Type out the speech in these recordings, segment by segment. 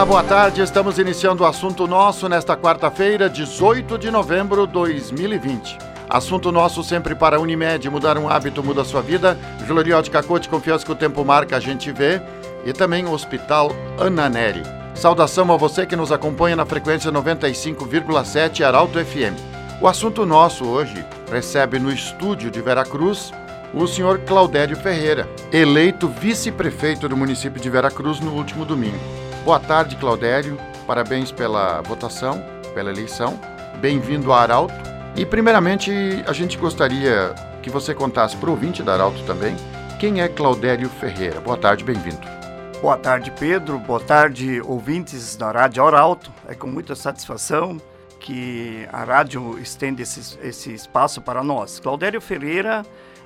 Olá, boa tarde. Estamos iniciando o assunto nosso nesta quarta-feira, 18 de novembro de 2020. Assunto nosso sempre para a Unimed, mudar um hábito muda a sua vida. Gloriote Cacote, confiança que o tempo marca, a gente vê. E também o Hospital Ana Neri. Saudação a você que nos acompanha na frequência 95,7 Arauto FM. O assunto nosso hoje recebe no estúdio de Veracruz o senhor Claudério Ferreira, eleito vice-prefeito do município de Veracruz no último domingo. Boa tarde, Claudério. Parabéns pela votação, pela eleição. Bem-vindo a Arauto. E, primeiramente, a gente gostaria que você contasse para o ouvinte da Arauto também quem é Claudério Ferreira. Boa tarde, bem-vindo. Boa tarde, Pedro. Boa tarde, ouvintes da Rádio Arauto. É com muita satisfação que a rádio estende esse, esse espaço para nós. Claudério Ferreira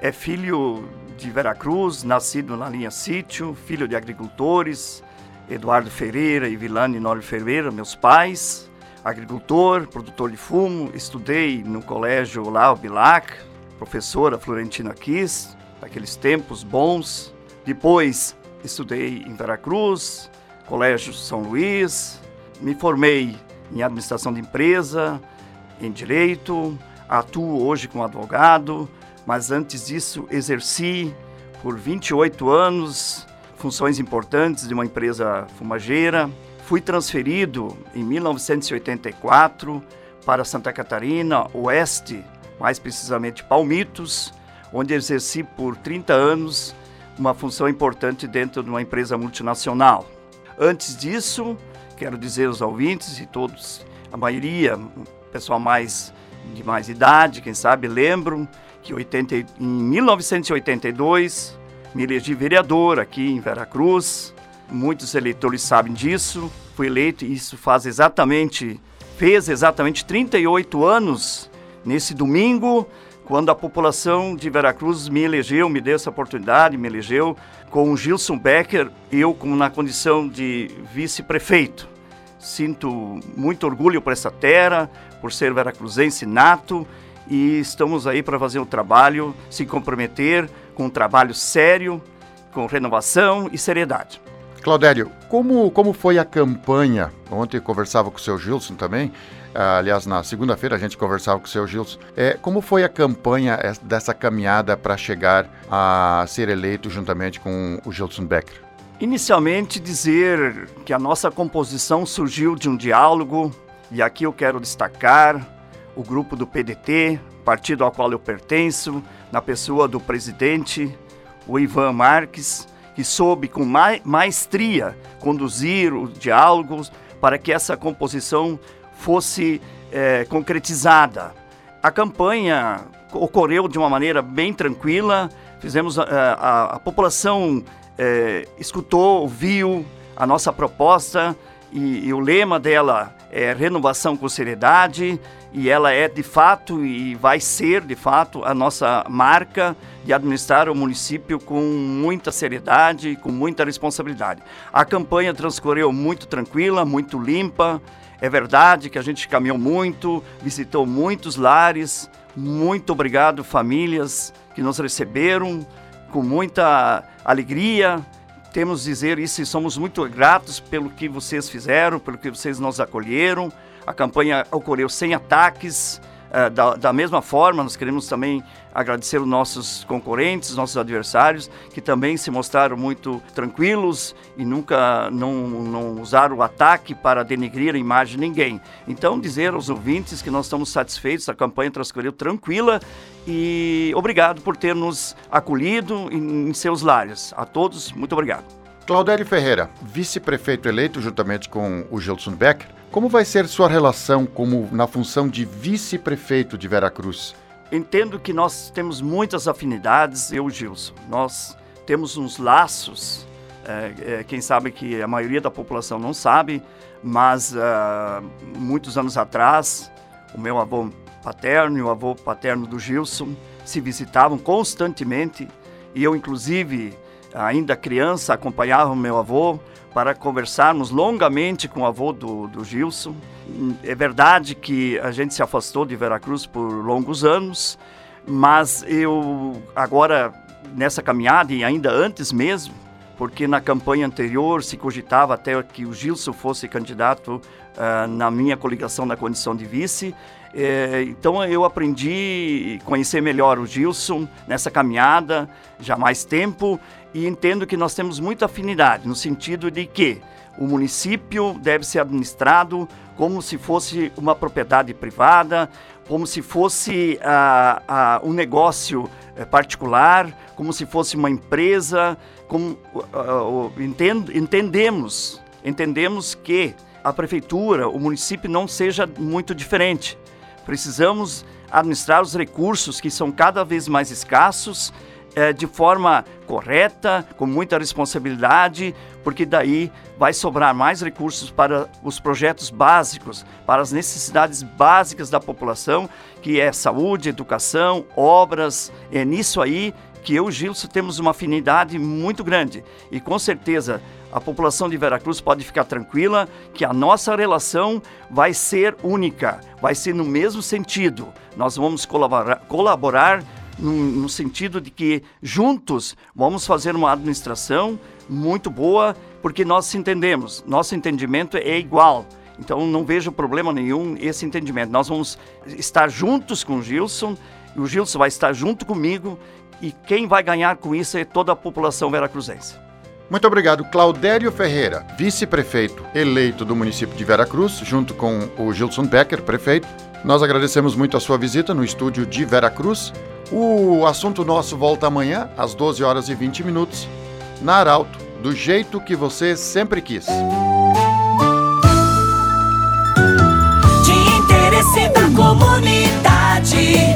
é filho de Veracruz, nascido na linha sítio, filho de agricultores, Eduardo Ferreira e Vilane Nori Ferreira, meus pais, agricultor, produtor de fumo, estudei no colégio lá, o Bilac, professora Florentina Kiss, daqueles tempos bons. Depois estudei em Veracruz, Colégio São Luís, me formei em administração de empresa, em direito, atuo hoje como advogado, mas antes disso exerci por 28 anos funções importantes de uma empresa fumageira. Fui transferido em 1984 para Santa Catarina, Oeste, mais precisamente Palmitos, onde exerci por 30 anos uma função importante dentro de uma empresa multinacional. Antes disso, quero dizer aos ouvintes e todos, a maioria, pessoal mais de mais idade, quem sabe, lembram que 80, em 1982 me elegi vereador aqui em Veracruz. Muitos eleitores sabem disso. Fui eleito e isso faz exatamente, fez exatamente 38 anos nesse domingo, quando a população de Veracruz me elegeu, me deu essa oportunidade, me elegeu com o Gilson Becker, eu como na condição de vice-prefeito. Sinto muito orgulho por essa terra, por ser veracruzense nato e estamos aí para fazer o trabalho, se comprometer com um trabalho sério, com renovação e seriedade. Claudério, como, como foi a campanha? Ontem conversava com o seu Gilson também, ah, aliás, na segunda-feira a gente conversava com o seu Gilson. É, como foi a campanha dessa caminhada para chegar a ser eleito juntamente com o Gilson Becker? Inicialmente, dizer que a nossa composição surgiu de um diálogo, e aqui eu quero destacar o grupo do PDT, partido ao qual eu pertenço, na pessoa do presidente, o Ivan Marques, que soube com ma maestria conduzir os diálogos para que essa composição fosse é, concretizada. A campanha ocorreu de uma maneira bem tranquila, fizemos a, a, a população é, escutou, ouviu a nossa proposta e, e o lema dela é renovação com seriedade e ela é de fato e vai ser de fato a nossa marca de administrar o município com muita seriedade com muita responsabilidade. A campanha transcorreu muito tranquila, muito limpa. É verdade que a gente caminhou muito, visitou muitos lares. Muito obrigado, famílias que nos receberam com muita alegria, temos dizer isso e somos muito gratos pelo que vocês fizeram, pelo que vocês nos acolheram. A campanha ocorreu sem ataques. Uh, da, da, mesma forma, nós queremos também agradecer os nossos concorrentes, nossos adversários, que também se mostraram muito tranquilos e nunca não, não usaram o ataque para denegrir a imagem de ninguém. Então, dizer aos ouvintes que nós estamos satisfeitos, a campanha transcorreu tranquila e obrigado por ter nos acolhido em, em seus lares. A todos, muito obrigado. Claudério Ferreira, vice-prefeito eleito juntamente com o Gilson Becker, como vai ser sua relação como na função de vice-prefeito de Veracruz? Entendo que nós temos muitas afinidades, eu e Gilson. Nós temos uns laços, é, é, quem sabe que a maioria da população não sabe, mas uh, muitos anos atrás, o meu avô paterno e o avô paterno do Gilson se visitavam constantemente e eu, inclusive, ainda criança, acompanhava o meu avô para conversarmos longamente com o avô do, do Gilson. É verdade que a gente se afastou de Veracruz por longos anos, mas eu agora nessa caminhada e ainda antes mesmo porque na campanha anterior se cogitava até que o Gilson fosse candidato uh, na minha coligação na condição de vice. É, então eu aprendi a conhecer melhor o Gilson nessa caminhada já há mais tempo e entendo que nós temos muita afinidade no sentido de que o município deve ser administrado como se fosse uma propriedade privada, como se fosse uh, uh, um negócio eh, particular, como se fosse uma empresa, como uh, entend, entendemos, entendemos que a prefeitura, o município não seja muito diferente. Precisamos administrar os recursos que são cada vez mais escassos é, de forma correta, com muita responsabilidade, porque daí vai sobrar mais recursos para os projetos básicos, para as necessidades básicas da população, que é saúde, educação, obras. É nisso aí que eu e Gilson temos uma afinidade muito grande. E com certeza a população de Veracruz pode ficar tranquila que a nossa relação vai ser única, vai ser no mesmo sentido. Nós vamos colaborar, colaborar no, no sentido de que juntos vamos fazer uma administração muito boa, porque nós entendemos, nosso entendimento é igual. Então não vejo problema nenhum esse entendimento. Nós vamos estar juntos com o Gilson, o Gilson vai estar junto comigo e quem vai ganhar com isso é toda a população veracruzense. Muito obrigado, Claudério Ferreira, vice-prefeito eleito do município de Veracruz, junto com o Gilson Becker, prefeito. Nós agradecemos muito a sua visita no estúdio de Veracruz. O assunto nosso volta amanhã, às 12 horas e 20 minutos, na Arauto, do jeito que você sempre quis. De interesse da comunidade,